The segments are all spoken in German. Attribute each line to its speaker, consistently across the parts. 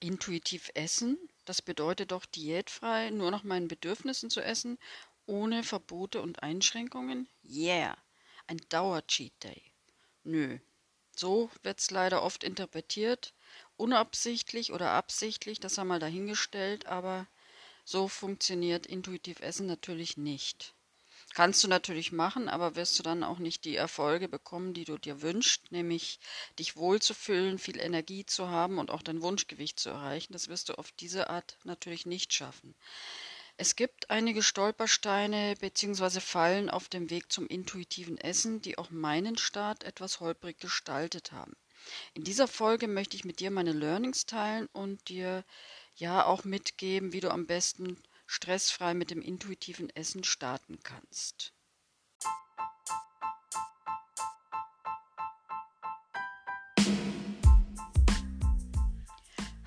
Speaker 1: Intuitiv essen, das bedeutet doch diätfrei, nur nach meinen Bedürfnissen zu essen, ohne Verbote und Einschränkungen? Yeah, ein Dauer-Cheat Day. Nö, so wird's leider oft interpretiert, unabsichtlich oder absichtlich, das haben wir dahingestellt, aber so funktioniert intuitiv Essen natürlich nicht. Kannst du natürlich machen, aber wirst du dann auch nicht die Erfolge bekommen, die du dir wünschst, nämlich dich wohlzufühlen, viel Energie zu haben und auch dein Wunschgewicht zu erreichen. Das wirst du auf diese Art natürlich nicht schaffen. Es gibt einige Stolpersteine bzw. Fallen auf dem Weg zum intuitiven Essen, die auch meinen Start etwas holprig gestaltet haben. In dieser Folge möchte ich mit dir meine Learnings teilen und dir ja auch mitgeben, wie du am besten stressfrei mit dem intuitiven Essen starten kannst.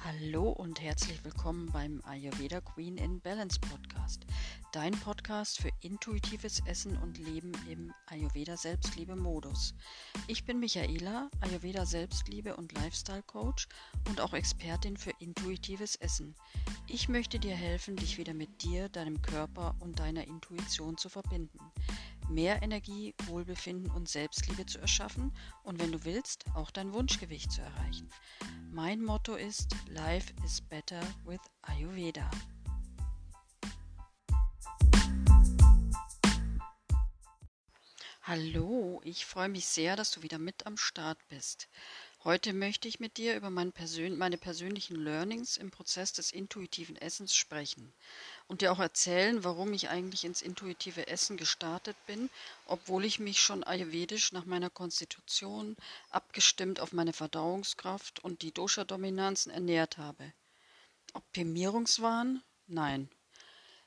Speaker 1: Hallo und herzlich willkommen beim Ayurveda Queen in Balance Podcast, dein Podcast für intuitives Essen und Leben im Ayurveda Selbstliebe Modus. Ich bin Michaela, Ayurveda Selbstliebe und Lifestyle Coach und auch Expertin für intuitives Essen. Ich möchte dir helfen, dich wieder mit dir, deinem Körper und deiner Intuition zu verbinden mehr Energie, Wohlbefinden und Selbstliebe zu erschaffen und wenn du willst, auch dein Wunschgewicht zu erreichen. Mein Motto ist Life is better with Ayurveda. Hallo, ich freue mich sehr, dass du wieder mit am Start bist. Heute möchte ich mit dir über mein Persön meine persönlichen Learnings im Prozess des intuitiven Essens sprechen und dir auch erzählen, warum ich eigentlich ins intuitive Essen gestartet bin, obwohl ich mich schon ayurvedisch nach meiner Konstitution, abgestimmt auf meine Verdauungskraft und die Dosha-Dominanzen ernährt habe. Optimierungswahn? Nein.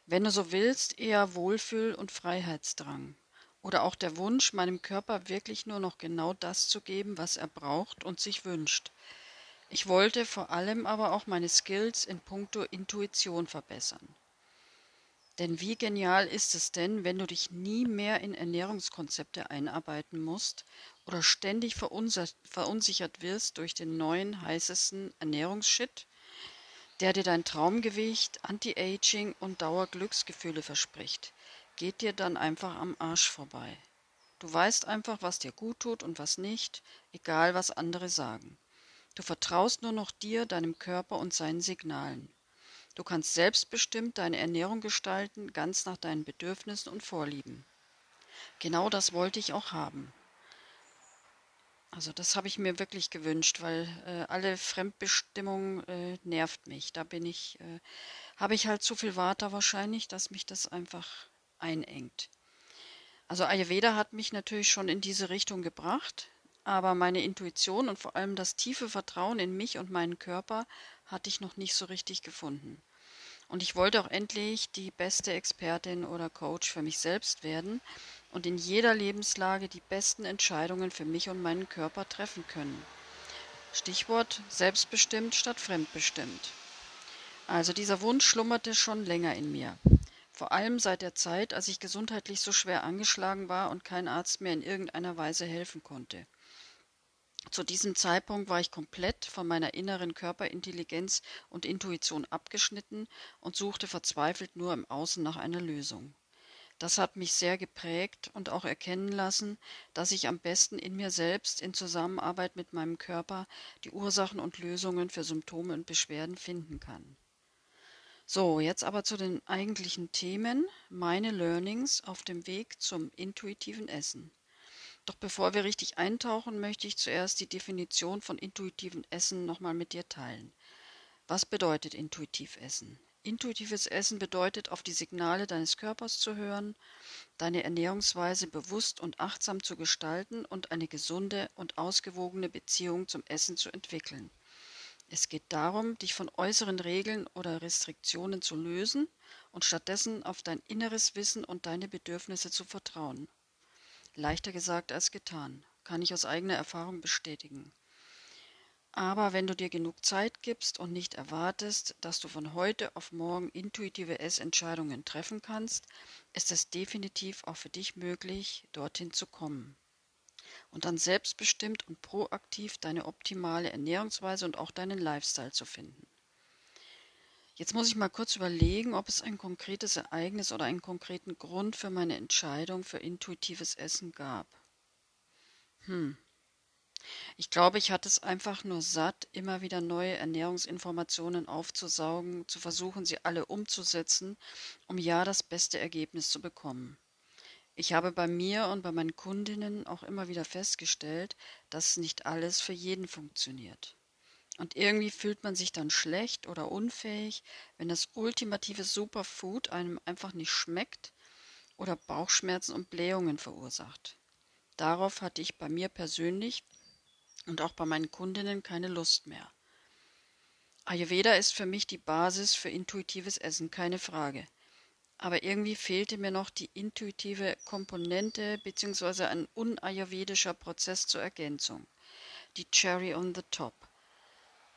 Speaker 1: Wenn du so willst, eher Wohlfühl- und Freiheitsdrang. Oder auch der Wunsch, meinem Körper wirklich nur noch genau das zu geben, was er braucht und sich wünscht. Ich wollte vor allem aber auch meine Skills in puncto Intuition verbessern. Denn wie genial ist es denn, wenn du dich nie mehr in Ernährungskonzepte einarbeiten musst oder ständig verunsichert wirst durch den neuen heißesten Ernährungsshit, der dir dein Traumgewicht, Anti-Aging und Dauerglücksgefühle verspricht geht dir dann einfach am Arsch vorbei. Du weißt einfach, was dir gut tut und was nicht, egal was andere sagen. Du vertraust nur noch dir, deinem Körper und seinen Signalen. Du kannst selbstbestimmt deine Ernährung gestalten, ganz nach deinen Bedürfnissen und Vorlieben. Genau das wollte ich auch haben. Also das habe ich mir wirklich gewünscht, weil äh, alle Fremdbestimmung äh, nervt mich. Da bin ich, äh, habe ich halt zu viel Water wahrscheinlich, dass mich das einfach einengt. Also Ayurveda hat mich natürlich schon in diese Richtung gebracht, aber meine Intuition und vor allem das tiefe Vertrauen in mich und meinen Körper hatte ich noch nicht so richtig gefunden. Und ich wollte auch endlich die beste Expertin oder Coach für mich selbst werden und in jeder Lebenslage die besten Entscheidungen für mich und meinen Körper treffen können. Stichwort selbstbestimmt statt fremdbestimmt. Also dieser Wunsch schlummerte schon länger in mir vor allem seit der Zeit, als ich gesundheitlich so schwer angeschlagen war und kein Arzt mir in irgendeiner Weise helfen konnte. Zu diesem Zeitpunkt war ich komplett von meiner inneren Körperintelligenz und Intuition abgeschnitten und suchte verzweifelt nur im Außen nach einer Lösung. Das hat mich sehr geprägt und auch erkennen lassen, dass ich am besten in mir selbst in Zusammenarbeit mit meinem Körper die Ursachen und Lösungen für Symptome und Beschwerden finden kann. So, jetzt aber zu den eigentlichen Themen, meine Learnings auf dem Weg zum intuitiven Essen. Doch bevor wir richtig eintauchen, möchte ich zuerst die Definition von intuitiven Essen nochmal mit dir teilen. Was bedeutet intuitiv Essen? Intuitives Essen bedeutet, auf die Signale deines Körpers zu hören, deine Ernährungsweise bewusst und achtsam zu gestalten und eine gesunde und ausgewogene Beziehung zum Essen zu entwickeln. Es geht darum, dich von äußeren Regeln oder Restriktionen zu lösen und stattdessen auf dein inneres Wissen und deine Bedürfnisse zu vertrauen. Leichter gesagt als getan, kann ich aus eigener Erfahrung bestätigen. Aber wenn du dir genug Zeit gibst und nicht erwartest, dass du von heute auf morgen intuitive Essentscheidungen treffen kannst, ist es definitiv auch für dich möglich, dorthin zu kommen und dann selbstbestimmt und proaktiv deine optimale Ernährungsweise und auch deinen Lifestyle zu finden. Jetzt muss ich mal kurz überlegen, ob es ein konkretes Ereignis oder einen konkreten Grund für meine Entscheidung für intuitives Essen gab. Hm. Ich glaube, ich hatte es einfach nur satt, immer wieder neue Ernährungsinformationen aufzusaugen, zu versuchen, sie alle umzusetzen, um ja das beste Ergebnis zu bekommen. Ich habe bei mir und bei meinen Kundinnen auch immer wieder festgestellt, dass nicht alles für jeden funktioniert. Und irgendwie fühlt man sich dann schlecht oder unfähig, wenn das ultimative Superfood einem einfach nicht schmeckt oder Bauchschmerzen und Blähungen verursacht. Darauf hatte ich bei mir persönlich und auch bei meinen Kundinnen keine Lust mehr. Ayurveda ist für mich die Basis für intuitives Essen, keine Frage. Aber irgendwie fehlte mir noch die intuitive Komponente bzw. ein unayurvedischer Prozess zur Ergänzung. Die Cherry on the Top.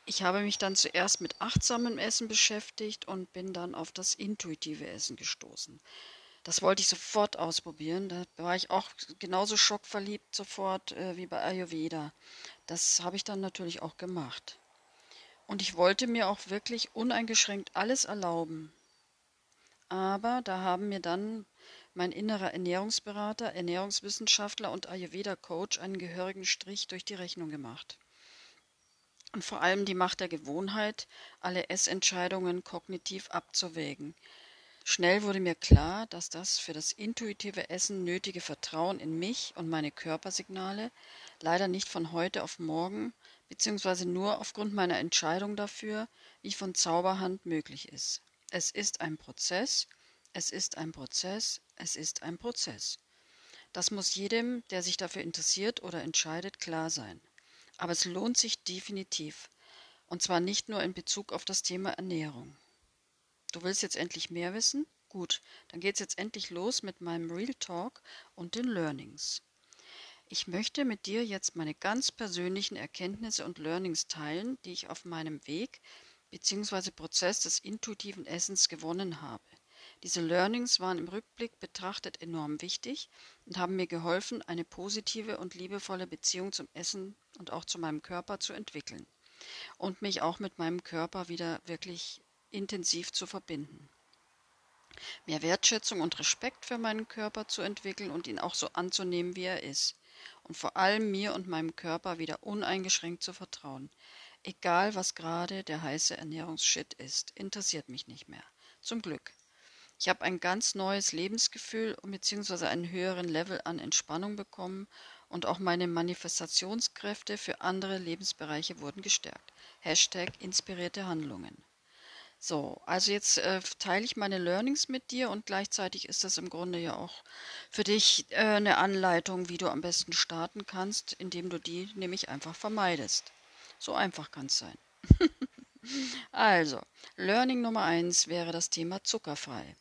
Speaker 1: Ich habe mich dann zuerst mit achtsamem Essen beschäftigt und bin dann auf das intuitive Essen gestoßen. Das wollte ich sofort ausprobieren. Da war ich auch genauso schockverliebt sofort äh, wie bei Ayurveda. Das habe ich dann natürlich auch gemacht. Und ich wollte mir auch wirklich uneingeschränkt alles erlauben. Aber da haben mir dann mein innerer Ernährungsberater, Ernährungswissenschaftler und Ayurveda-Coach einen gehörigen Strich durch die Rechnung gemacht. Und vor allem die Macht der Gewohnheit, alle Essentscheidungen kognitiv abzuwägen, Schnell wurde mir klar, dass das für das intuitive Essen nötige Vertrauen in mich und meine Körpersignale leider nicht von heute auf morgen beziehungsweise nur aufgrund meiner Entscheidung dafür wie von Zauberhand möglich ist. Es ist ein Prozess, es ist ein Prozess, es ist ein Prozess. Das muss jedem, der sich dafür interessiert oder entscheidet, klar sein. Aber es lohnt sich definitiv. Und zwar nicht nur in Bezug auf das Thema Ernährung. Du willst jetzt endlich mehr wissen? Gut, dann geht's jetzt endlich los mit meinem Real Talk und den Learnings. Ich möchte mit dir jetzt meine ganz persönlichen Erkenntnisse und Learnings teilen, die ich auf meinem Weg bzw. Prozess des intuitiven Essens gewonnen habe. Diese Learnings waren im Rückblick betrachtet enorm wichtig und haben mir geholfen, eine positive und liebevolle Beziehung zum Essen und auch zu meinem Körper zu entwickeln und mich auch mit meinem Körper wieder wirklich intensiv zu verbinden. Mehr Wertschätzung und Respekt für meinen Körper zu entwickeln und ihn auch so anzunehmen, wie er ist. Und vor allem mir und meinem Körper wieder uneingeschränkt zu vertrauen. Egal, was gerade der heiße Ernährungsshit ist, interessiert mich nicht mehr. Zum Glück. Ich habe ein ganz neues Lebensgefühl bzw. einen höheren Level an Entspannung bekommen und auch meine Manifestationskräfte für andere Lebensbereiche wurden gestärkt. Hashtag inspirierte Handlungen. So, also jetzt äh, teile ich meine Learnings mit dir und gleichzeitig ist das im Grunde ja auch für dich äh, eine Anleitung, wie du am besten starten kannst, indem du die nämlich einfach vermeidest. So einfach kann es sein. also, Learning Nummer eins wäre das Thema zuckerfrei.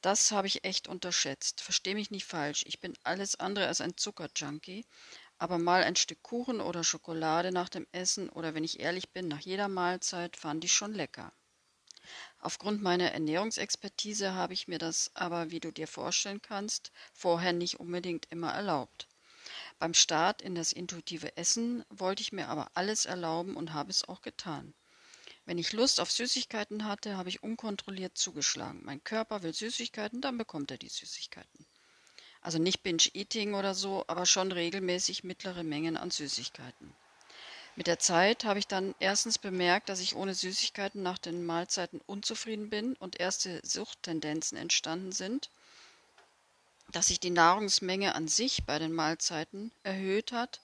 Speaker 1: Das habe ich echt unterschätzt. Versteh mich nicht falsch, ich bin alles andere als ein Zuckerjunkie, aber mal ein Stück Kuchen oder Schokolade nach dem Essen oder wenn ich ehrlich bin, nach jeder Mahlzeit fand ich schon lecker. Aufgrund meiner Ernährungsexpertise habe ich mir das aber, wie du dir vorstellen kannst, vorher nicht unbedingt immer erlaubt. Beim Start in das intuitive Essen wollte ich mir aber alles erlauben und habe es auch getan. Wenn ich Lust auf Süßigkeiten hatte, habe ich unkontrolliert zugeschlagen. Mein Körper will Süßigkeiten, dann bekommt er die Süßigkeiten. Also nicht Binge-Eating oder so, aber schon regelmäßig mittlere Mengen an Süßigkeiten. Mit der Zeit habe ich dann erstens bemerkt, dass ich ohne Süßigkeiten nach den Mahlzeiten unzufrieden bin und erste Suchttendenzen entstanden sind, dass sich die Nahrungsmenge an sich bei den Mahlzeiten erhöht hat,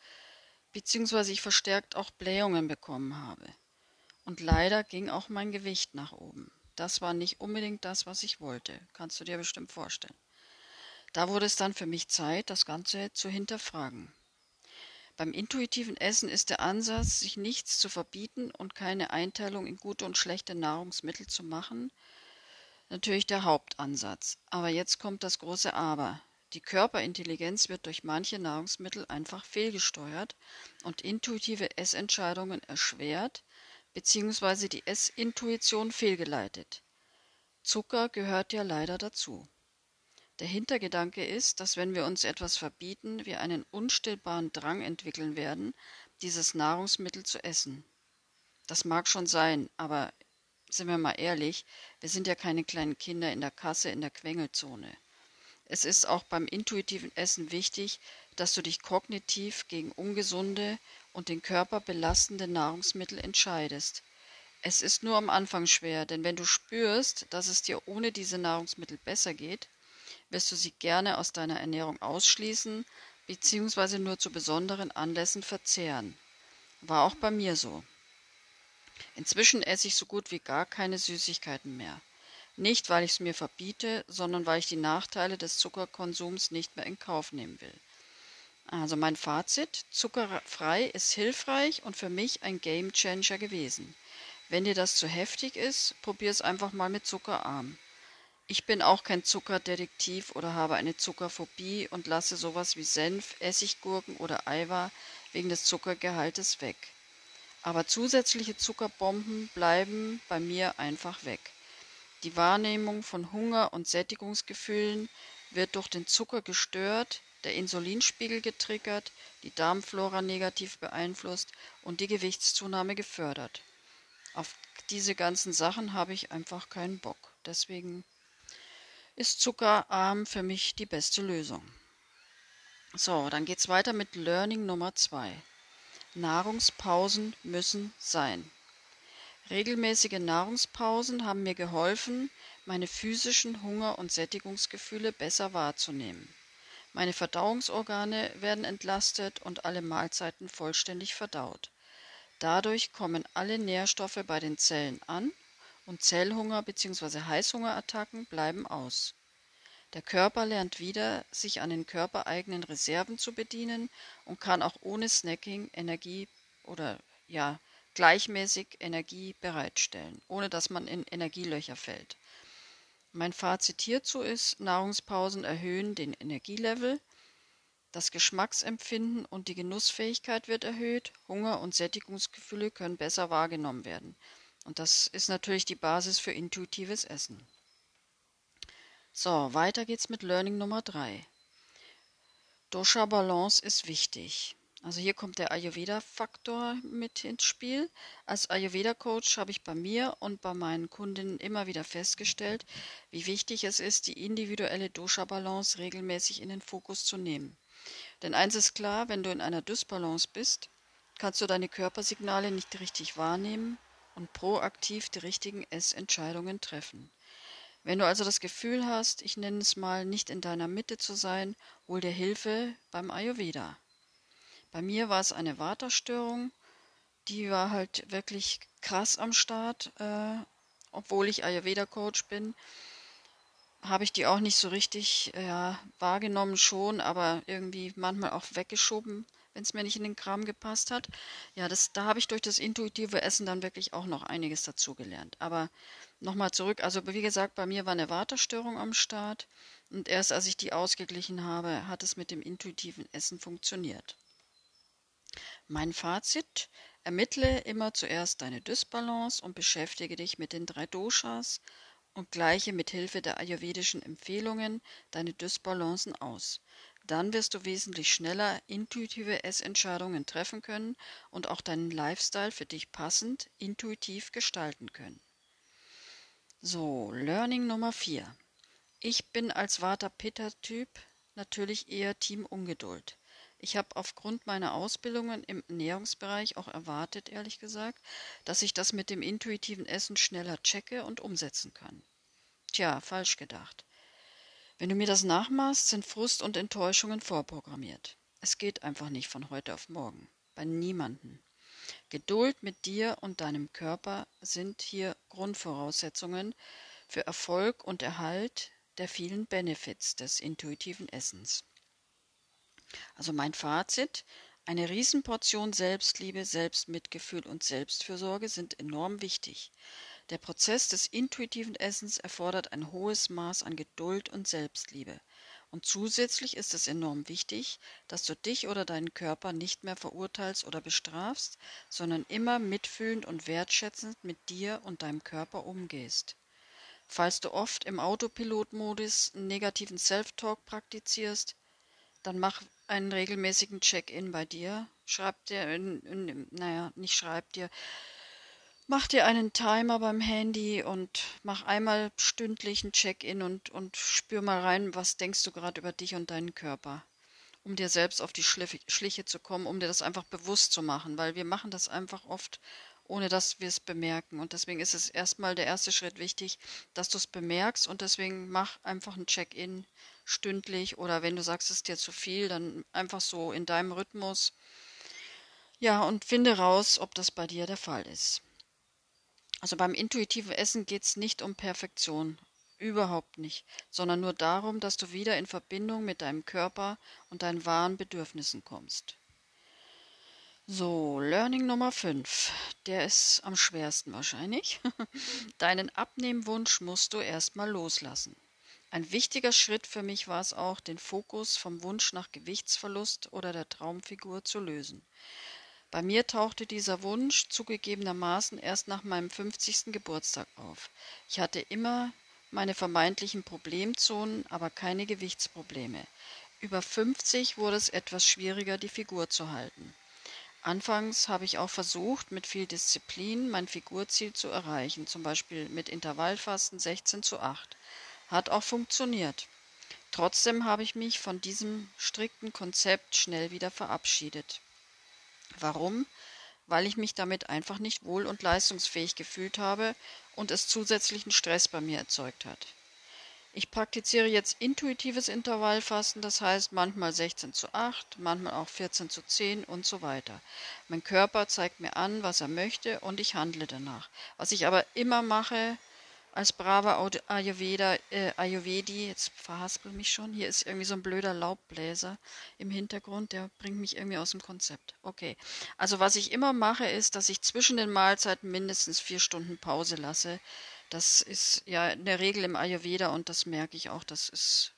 Speaker 1: beziehungsweise ich verstärkt auch Blähungen bekommen habe. Und leider ging auch mein Gewicht nach oben. Das war nicht unbedingt das, was ich wollte, kannst du dir bestimmt vorstellen. Da wurde es dann für mich Zeit, das Ganze zu hinterfragen. Beim intuitiven Essen ist der Ansatz, sich nichts zu verbieten und keine Einteilung in gute und schlechte Nahrungsmittel zu machen, natürlich der Hauptansatz. Aber jetzt kommt das große Aber. Die Körperintelligenz wird durch manche Nahrungsmittel einfach fehlgesteuert und intuitive Essentscheidungen erschwert bzw. die Essintuition fehlgeleitet. Zucker gehört ja leider dazu. Der Hintergedanke ist, dass wenn wir uns etwas verbieten, wir einen unstillbaren Drang entwickeln werden, dieses Nahrungsmittel zu essen. Das mag schon sein, aber sind wir mal ehrlich, wir sind ja keine kleinen Kinder in der Kasse in der Quengelzone. Es ist auch beim intuitiven Essen wichtig, dass du dich kognitiv gegen ungesunde und den Körper belastende Nahrungsmittel entscheidest. Es ist nur am Anfang schwer, denn wenn du spürst, dass es dir ohne diese Nahrungsmittel besser geht, wirst du sie gerne aus deiner Ernährung ausschließen bzw. nur zu besonderen Anlässen verzehren. War auch bei mir so. Inzwischen esse ich so gut wie gar keine Süßigkeiten mehr. Nicht, weil ich es mir verbiete, sondern weil ich die Nachteile des Zuckerkonsums nicht mehr in Kauf nehmen will. Also mein Fazit, zuckerfrei ist hilfreich und für mich ein Game Changer gewesen. Wenn dir das zu heftig ist, probier es einfach mal mit zuckerarm. Ich bin auch kein Zuckerdetektiv oder habe eine Zuckerphobie und lasse sowas wie Senf, Essiggurken oder Eiweiß wegen des Zuckergehaltes weg. Aber zusätzliche Zuckerbomben bleiben bei mir einfach weg. Die Wahrnehmung von Hunger und Sättigungsgefühlen wird durch den Zucker gestört, der Insulinspiegel getriggert, die Darmflora negativ beeinflusst und die Gewichtszunahme gefördert. Auf diese ganzen Sachen habe ich einfach keinen Bock. Deswegen ist zuckerarm für mich die beste Lösung. So, dann geht's weiter mit Learning Nummer zwei. Nahrungspausen müssen sein. Regelmäßige Nahrungspausen haben mir geholfen, meine physischen Hunger- und Sättigungsgefühle besser wahrzunehmen. Meine Verdauungsorgane werden entlastet und alle Mahlzeiten vollständig verdaut. Dadurch kommen alle Nährstoffe bei den Zellen an und Zellhunger bzw. Heißhungerattacken bleiben aus. Der Körper lernt wieder, sich an den körpereigenen Reserven zu bedienen und kann auch ohne Snacking Energie oder ja gleichmäßig Energie bereitstellen, ohne dass man in Energielöcher fällt. Mein Fazit hierzu ist, Nahrungspausen erhöhen den Energielevel, das Geschmacksempfinden und die Genussfähigkeit wird erhöht, Hunger und Sättigungsgefühle können besser wahrgenommen werden. Und das ist natürlich die Basis für intuitives Essen. So, weiter geht's mit Learning Nummer 3. Dosha Balance ist wichtig. Also hier kommt der Ayurveda-Faktor mit ins Spiel. Als Ayurveda-Coach habe ich bei mir und bei meinen Kundinnen immer wieder festgestellt, wie wichtig es ist, die individuelle Dosha-Balance regelmäßig in den Fokus zu nehmen. Denn eins ist klar, wenn du in einer Dysbalance bist, kannst du deine Körpersignale nicht richtig wahrnehmen und proaktiv die richtigen Essentscheidungen treffen. Wenn du also das Gefühl hast, ich nenne es mal, nicht in deiner Mitte zu sein, hol dir Hilfe beim Ayurveda. Bei mir war es eine Waterstörung, die war halt wirklich krass am Start, äh, obwohl ich Ayurveda-Coach bin habe ich die auch nicht so richtig ja, wahrgenommen schon, aber irgendwie manchmal auch weggeschoben, wenn es mir nicht in den Kram gepasst hat. Ja, das, da habe ich durch das intuitive Essen dann wirklich auch noch einiges dazugelernt. Aber Nochmal zurück, also wie gesagt, bei mir war eine Wartestörung am Start und erst als ich die ausgeglichen habe, hat es mit dem intuitiven Essen funktioniert. Mein Fazit, ermittle immer zuerst deine Dysbalance und beschäftige dich mit den drei Doshas und gleiche mit Hilfe der ayurvedischen Empfehlungen deine Dysbalancen aus. Dann wirst du wesentlich schneller intuitive Essentscheidungen treffen können und auch deinen Lifestyle für dich passend intuitiv gestalten können. So, Learning Nummer 4. Ich bin als Vata-Pitta-Typ natürlich eher Team Ungeduld. Ich habe aufgrund meiner Ausbildungen im Ernährungsbereich auch erwartet, ehrlich gesagt, dass ich das mit dem intuitiven Essen schneller checke und umsetzen kann. Tja, falsch gedacht. Wenn du mir das nachmachst, sind Frust und Enttäuschungen vorprogrammiert. Es geht einfach nicht von heute auf morgen. Bei niemanden. Geduld mit dir und deinem Körper sind hier Grundvoraussetzungen für Erfolg und Erhalt der vielen Benefits des intuitiven Essens. Also mein Fazit, eine Riesenportion Selbstliebe, Selbstmitgefühl und Selbstfürsorge sind enorm wichtig. Der Prozess des intuitiven Essens erfordert ein hohes Maß an Geduld und Selbstliebe. Und zusätzlich ist es enorm wichtig, dass du dich oder deinen Körper nicht mehr verurteilst oder bestrafst, sondern immer mitfühlend und wertschätzend mit dir und deinem Körper umgehst. Falls du oft im Autopilotmodus negativen Self-Talk praktizierst, dann mach einen regelmäßigen Check-in bei dir. Schreib dir, naja, nicht schreib dir, Mach dir einen Timer beim Handy und mach einmal stündlich ein Check-in und, und spür mal rein, was denkst du gerade über dich und deinen Körper um dir selbst auf die Schliche zu kommen, um dir das einfach bewusst zu machen, weil wir machen das einfach oft, ohne dass wir es bemerken. Und deswegen ist es erstmal der erste Schritt wichtig, dass du es bemerkst und deswegen mach einfach ein Check-in stündlich oder wenn du sagst, es ist dir zu viel, dann einfach so in deinem Rhythmus. Ja, und finde raus, ob das bei dir der Fall ist. Also beim intuitiven Essen geht es nicht um Perfektion. Überhaupt nicht, sondern nur darum, dass du wieder in Verbindung mit deinem Körper und deinen wahren Bedürfnissen kommst. So, Learning Nummer 5. Der ist am schwersten wahrscheinlich. Deinen Abnehmwunsch musst du erstmal loslassen. Ein wichtiger Schritt für mich war es auch, den Fokus vom Wunsch nach Gewichtsverlust oder der Traumfigur zu lösen. Bei mir tauchte dieser Wunsch zugegebenermaßen erst nach meinem 50. Geburtstag auf. Ich hatte immer meine vermeintlichen Problemzonen, aber keine Gewichtsprobleme. Über 50 wurde es etwas schwieriger, die Figur zu halten. Anfangs habe ich auch versucht, mit viel Disziplin mein Figurziel zu erreichen, zum Beispiel mit Intervallfasten 16 zu 8. Hat auch funktioniert. Trotzdem habe ich mich von diesem strikten Konzept schnell wieder verabschiedet. Warum? weil ich mich damit einfach nicht wohl und leistungsfähig gefühlt habe und es zusätzlichen Stress bei mir erzeugt hat. Ich praktiziere jetzt intuitives Intervallfasten, das heißt manchmal 16 zu 8, manchmal auch 14 zu 10 und so weiter. Mein Körper zeigt mir an, was er möchte und ich handle danach. Was ich aber immer mache, als braver Ayurveda, äh, Ayurvedi, jetzt verhaspel mich schon, hier ist irgendwie so ein blöder Laubbläser im Hintergrund, der bringt mich irgendwie aus dem Konzept. Okay, also was ich immer mache, ist, dass ich zwischen den Mahlzeiten mindestens vier Stunden Pause lasse. Das ist ja in der Regel im Ayurveda und das merke ich auch, das ist,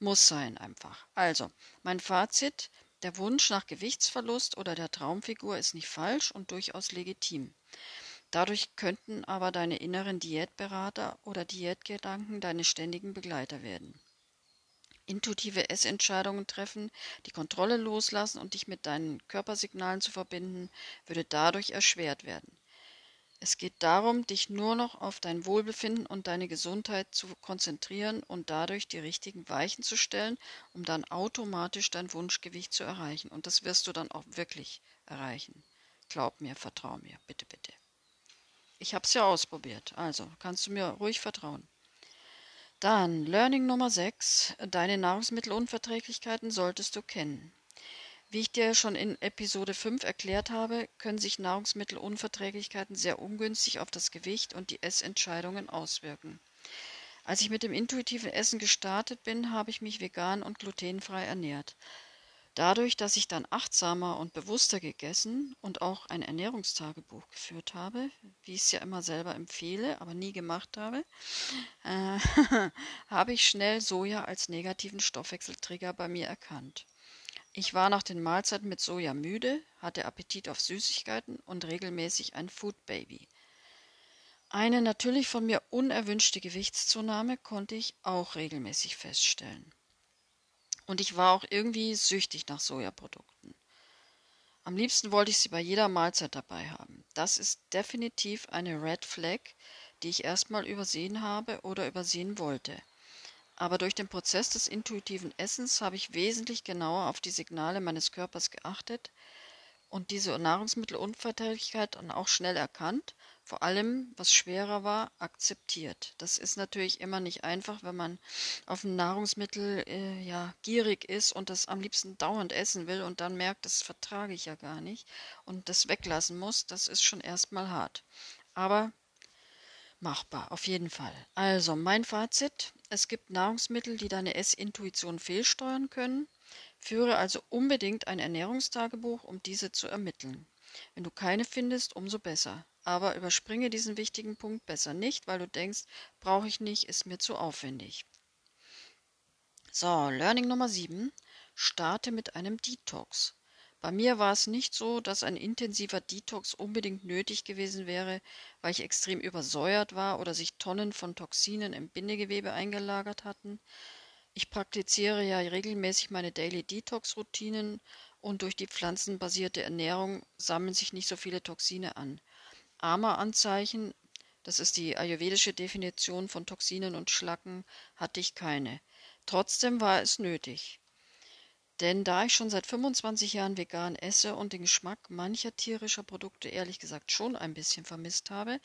Speaker 1: muss sein einfach. Also, mein Fazit, der Wunsch nach Gewichtsverlust oder der Traumfigur ist nicht falsch und durchaus legitim. Dadurch könnten aber deine inneren Diätberater oder Diätgedanken deine ständigen Begleiter werden. Intuitive Essentscheidungen treffen, die Kontrolle loslassen und dich mit deinen Körpersignalen zu verbinden, würde dadurch erschwert werden. Es geht darum, dich nur noch auf dein Wohlbefinden und deine Gesundheit zu konzentrieren und dadurch die richtigen Weichen zu stellen, um dann automatisch dein Wunschgewicht zu erreichen. Und das wirst du dann auch wirklich erreichen. Glaub mir, vertrau mir, bitte, bitte. Ich habe es ja ausprobiert, also kannst du mir ruhig vertrauen. Dann Learning Nummer 6. Deine Nahrungsmittelunverträglichkeiten solltest du kennen. Wie ich dir schon in Episode 5 erklärt habe, können sich Nahrungsmittelunverträglichkeiten sehr ungünstig auf das Gewicht und die Essentscheidungen auswirken. Als ich mit dem intuitiven Essen gestartet bin, habe ich mich vegan und glutenfrei ernährt. Dadurch, dass ich dann achtsamer und bewusster gegessen und auch ein Ernährungstagebuch geführt habe, wie ich es ja immer selber empfehle, aber nie gemacht habe, äh, habe ich schnell Soja als negativen Stoffwechseltrigger bei mir erkannt. Ich war nach den Mahlzeiten mit Soja müde, hatte Appetit auf Süßigkeiten und regelmäßig ein Food Baby. Eine natürlich von mir unerwünschte Gewichtszunahme konnte ich auch regelmäßig feststellen. Und ich war auch irgendwie süchtig nach Sojaprodukten. Am liebsten wollte ich sie bei jeder Mahlzeit dabei haben. Das ist definitiv eine Red Flag, die ich erstmal übersehen habe oder übersehen wollte. Aber durch den Prozess des intuitiven Essens habe ich wesentlich genauer auf die Signale meines Körpers geachtet und diese Nahrungsmittelunverträglichkeit dann auch schnell erkannt vor allem, was schwerer war, akzeptiert. Das ist natürlich immer nicht einfach, wenn man auf ein Nahrungsmittel äh, ja gierig ist und das am liebsten dauernd essen will und dann merkt, das vertrage ich ja gar nicht und das weglassen muss. Das ist schon erstmal hart. Aber machbar, auf jeden Fall. Also mein Fazit, es gibt Nahrungsmittel, die deine Essintuition fehlsteuern können. Führe also unbedingt ein Ernährungstagebuch, um diese zu ermitteln. Wenn du keine findest, umso besser aber überspringe diesen wichtigen Punkt besser nicht, weil du denkst, brauche ich nicht, ist mir zu aufwendig. So, Learning Nummer 7. Starte mit einem Detox. Bei mir war es nicht so, dass ein intensiver Detox unbedingt nötig gewesen wäre, weil ich extrem übersäuert war oder sich Tonnen von Toxinen im Bindegewebe eingelagert hatten. Ich praktiziere ja regelmäßig meine Daily Detox Routinen und durch die pflanzenbasierte Ernährung sammeln sich nicht so viele Toxine an. AMA-Anzeichen, das ist die ayurvedische Definition von Toxinen und Schlacken, hatte ich keine. Trotzdem war es nötig. Denn da ich schon seit 25 Jahren vegan esse und den Geschmack mancher tierischer Produkte ehrlich gesagt schon ein bisschen vermisst habe,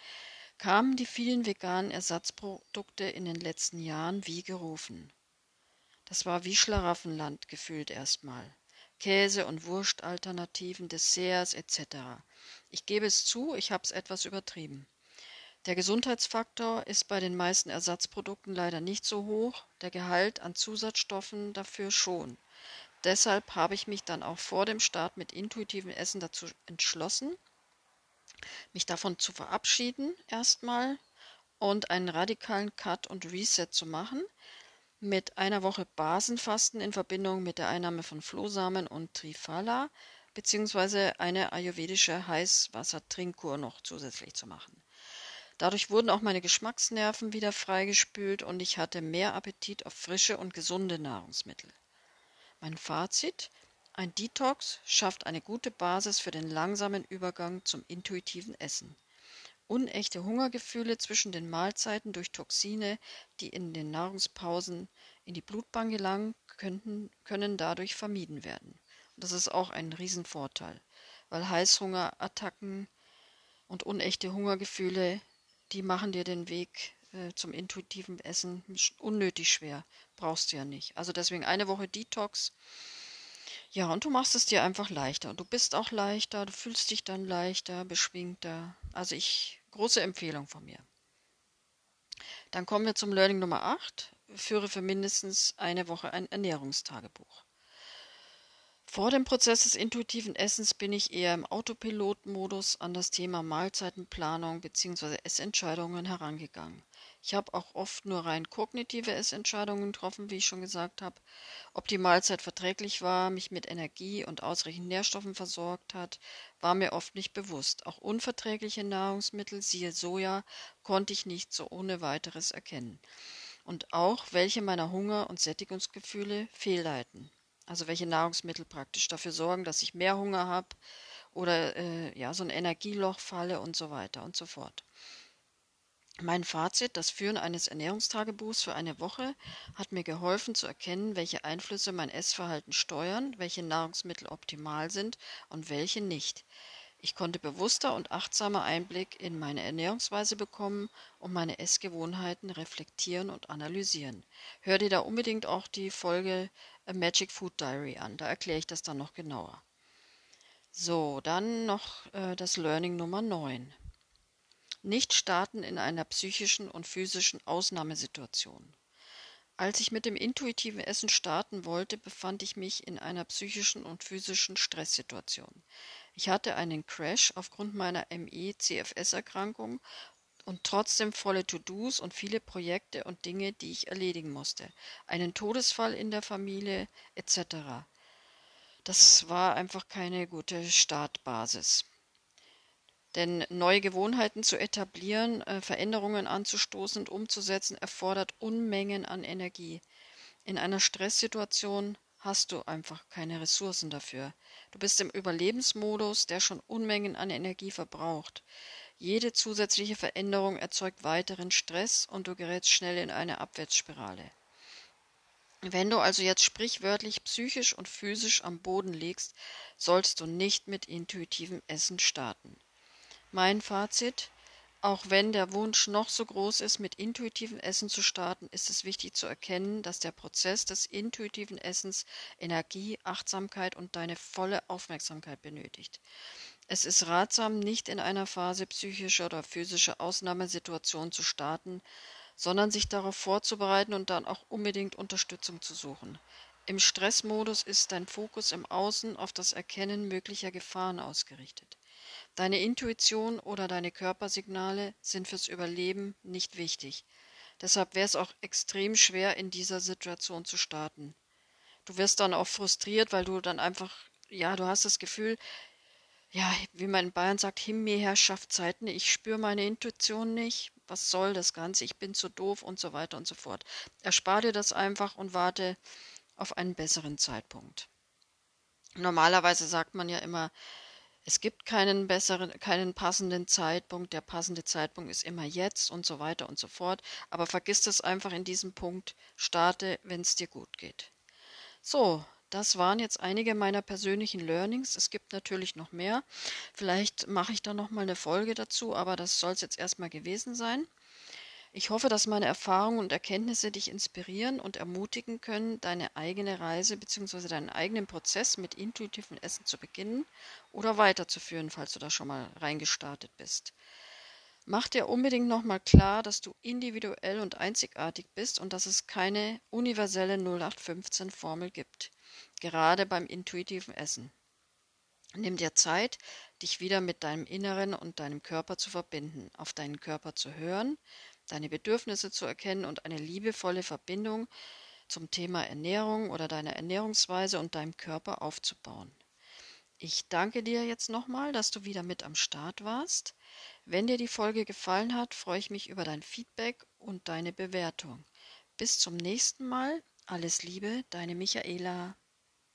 Speaker 1: kamen die vielen veganen Ersatzprodukte in den letzten Jahren wie gerufen. Das war wie Schlaraffenland gefühlt erstmal. Käse- und Wurstalternativen, Desserts etc. Ich gebe es zu, ich habe es etwas übertrieben. Der Gesundheitsfaktor ist bei den meisten Ersatzprodukten leider nicht so hoch, der Gehalt an Zusatzstoffen dafür schon. Deshalb habe ich mich dann auch vor dem Start mit intuitivem Essen dazu entschlossen, mich davon zu verabschieden erstmal und einen radikalen Cut und Reset zu machen mit einer Woche Basenfasten in Verbindung mit der Einnahme von Flohsamen und Triphala beziehungsweise eine ayurvedische Heißwassertrinkkur noch zusätzlich zu machen. Dadurch wurden auch meine Geschmacksnerven wieder freigespült und ich hatte mehr Appetit auf frische und gesunde Nahrungsmittel. Mein Fazit: Ein Detox schafft eine gute Basis für den langsamen Übergang zum intuitiven Essen. Unechte Hungergefühle zwischen den Mahlzeiten durch Toxine, die in den Nahrungspausen in die Blutbahn gelangen, könnten, können dadurch vermieden werden. Und das ist auch ein Riesenvorteil, weil Heißhungerattacken und unechte Hungergefühle, die machen dir den Weg äh, zum intuitiven Essen unnötig schwer. Brauchst du ja nicht. Also deswegen eine Woche Detox. Ja, und du machst es dir einfach leichter. Und du bist auch leichter, du fühlst dich dann leichter, beschwingter. Also ich, große Empfehlung von mir. Dann kommen wir zum Learning Nummer 8. Führe für mindestens eine Woche ein Ernährungstagebuch. Vor dem Prozess des intuitiven Essens bin ich eher im Autopilot-Modus an das Thema Mahlzeitenplanung bzw. Essentscheidungen herangegangen. Ich habe auch oft nur rein kognitive Essentscheidungen getroffen, wie ich schon gesagt habe. Ob die Mahlzeit verträglich war, mich mit Energie und ausreichend Nährstoffen versorgt hat, war mir oft nicht bewusst. Auch unverträgliche Nahrungsmittel, siehe Soja, konnte ich nicht so ohne weiteres erkennen. Und auch welche meiner Hunger- und Sättigungsgefühle fehlleiten also welche Nahrungsmittel praktisch dafür sorgen, dass ich mehr Hunger habe oder äh, ja, so ein Energieloch falle und so weiter und so fort. Mein Fazit, das Führen eines Ernährungstagebuchs für eine Woche hat mir geholfen zu erkennen, welche Einflüsse mein Essverhalten steuern, welche Nahrungsmittel optimal sind und welche nicht. Ich konnte bewusster und achtsamer Einblick in meine Ernährungsweise bekommen und meine Essgewohnheiten reflektieren und analysieren. Hör dir da unbedingt auch die Folge A Magic Food Diary an, da erkläre ich das dann noch genauer. So, dann noch äh, das Learning Nummer 9. Nicht starten in einer psychischen und physischen Ausnahmesituation. Als ich mit dem intuitiven Essen starten wollte, befand ich mich in einer psychischen und physischen Stresssituation. Ich hatte einen Crash aufgrund meiner ME-CFS-Erkrankung und trotzdem volle To-Dos und viele Projekte und Dinge, die ich erledigen musste. Einen Todesfall in der Familie etc. Das war einfach keine gute Startbasis. Denn neue Gewohnheiten zu etablieren, äh, Veränderungen anzustoßen und umzusetzen, erfordert Unmengen an Energie. In einer Stresssituation hast du einfach keine Ressourcen dafür. Du bist im Überlebensmodus, der schon Unmengen an Energie verbraucht. Jede zusätzliche Veränderung erzeugt weiteren Stress und du gerätst schnell in eine Abwärtsspirale. Wenn du also jetzt sprichwörtlich psychisch und physisch am Boden liegst, sollst du nicht mit intuitivem Essen starten. Mein Fazit auch wenn der Wunsch noch so groß ist, mit intuitivem Essen zu starten, ist es wichtig zu erkennen, dass der Prozess des intuitiven Essens Energie, Achtsamkeit und deine volle Aufmerksamkeit benötigt. Es ist ratsam, nicht in einer Phase psychischer oder physischer Ausnahmesituation zu starten, sondern sich darauf vorzubereiten und dann auch unbedingt Unterstützung zu suchen. Im Stressmodus ist dein Fokus im Außen auf das Erkennen möglicher Gefahren ausgerichtet. Deine Intuition oder deine Körpersignale sind fürs Überleben nicht wichtig. Deshalb wäre es auch extrem schwer, in dieser Situation zu starten. Du wirst dann auch frustriert, weil du dann einfach, ja, du hast das Gefühl, ja, wie man in Bayern sagt, Himmelherrschaftszeiten, ich spüre meine Intuition nicht, was soll das Ganze, ich bin zu doof und so weiter und so fort. Erspar dir das einfach und warte auf einen besseren Zeitpunkt. Normalerweise sagt man ja immer, es gibt keinen besseren, keinen passenden Zeitpunkt, der passende Zeitpunkt ist immer jetzt und so weiter und so fort. Aber vergiss es einfach in diesem Punkt, starte, wenn es dir gut geht. So, das waren jetzt einige meiner persönlichen Learnings. Es gibt natürlich noch mehr. Vielleicht mache ich da noch mal eine Folge dazu, aber das soll es jetzt erstmal gewesen sein. Ich hoffe, dass meine Erfahrungen und Erkenntnisse dich inspirieren und ermutigen können, deine eigene Reise bzw. deinen eigenen Prozess mit intuitivem Essen zu beginnen oder weiterzuführen, falls du da schon mal reingestartet bist. Mach dir unbedingt nochmal klar, dass du individuell und einzigartig bist und dass es keine universelle 0815-Formel gibt, gerade beim intuitiven Essen. Nimm dir Zeit, dich wieder mit deinem Inneren und deinem Körper zu verbinden, auf deinen Körper zu hören, deine Bedürfnisse zu erkennen und eine liebevolle Verbindung zum Thema Ernährung oder deiner Ernährungsweise und deinem Körper aufzubauen. Ich danke dir jetzt nochmal, dass du wieder mit am Start warst. Wenn dir die Folge gefallen hat, freue ich mich über dein Feedback und deine Bewertung. Bis zum nächsten Mal. Alles Liebe, deine Michaela.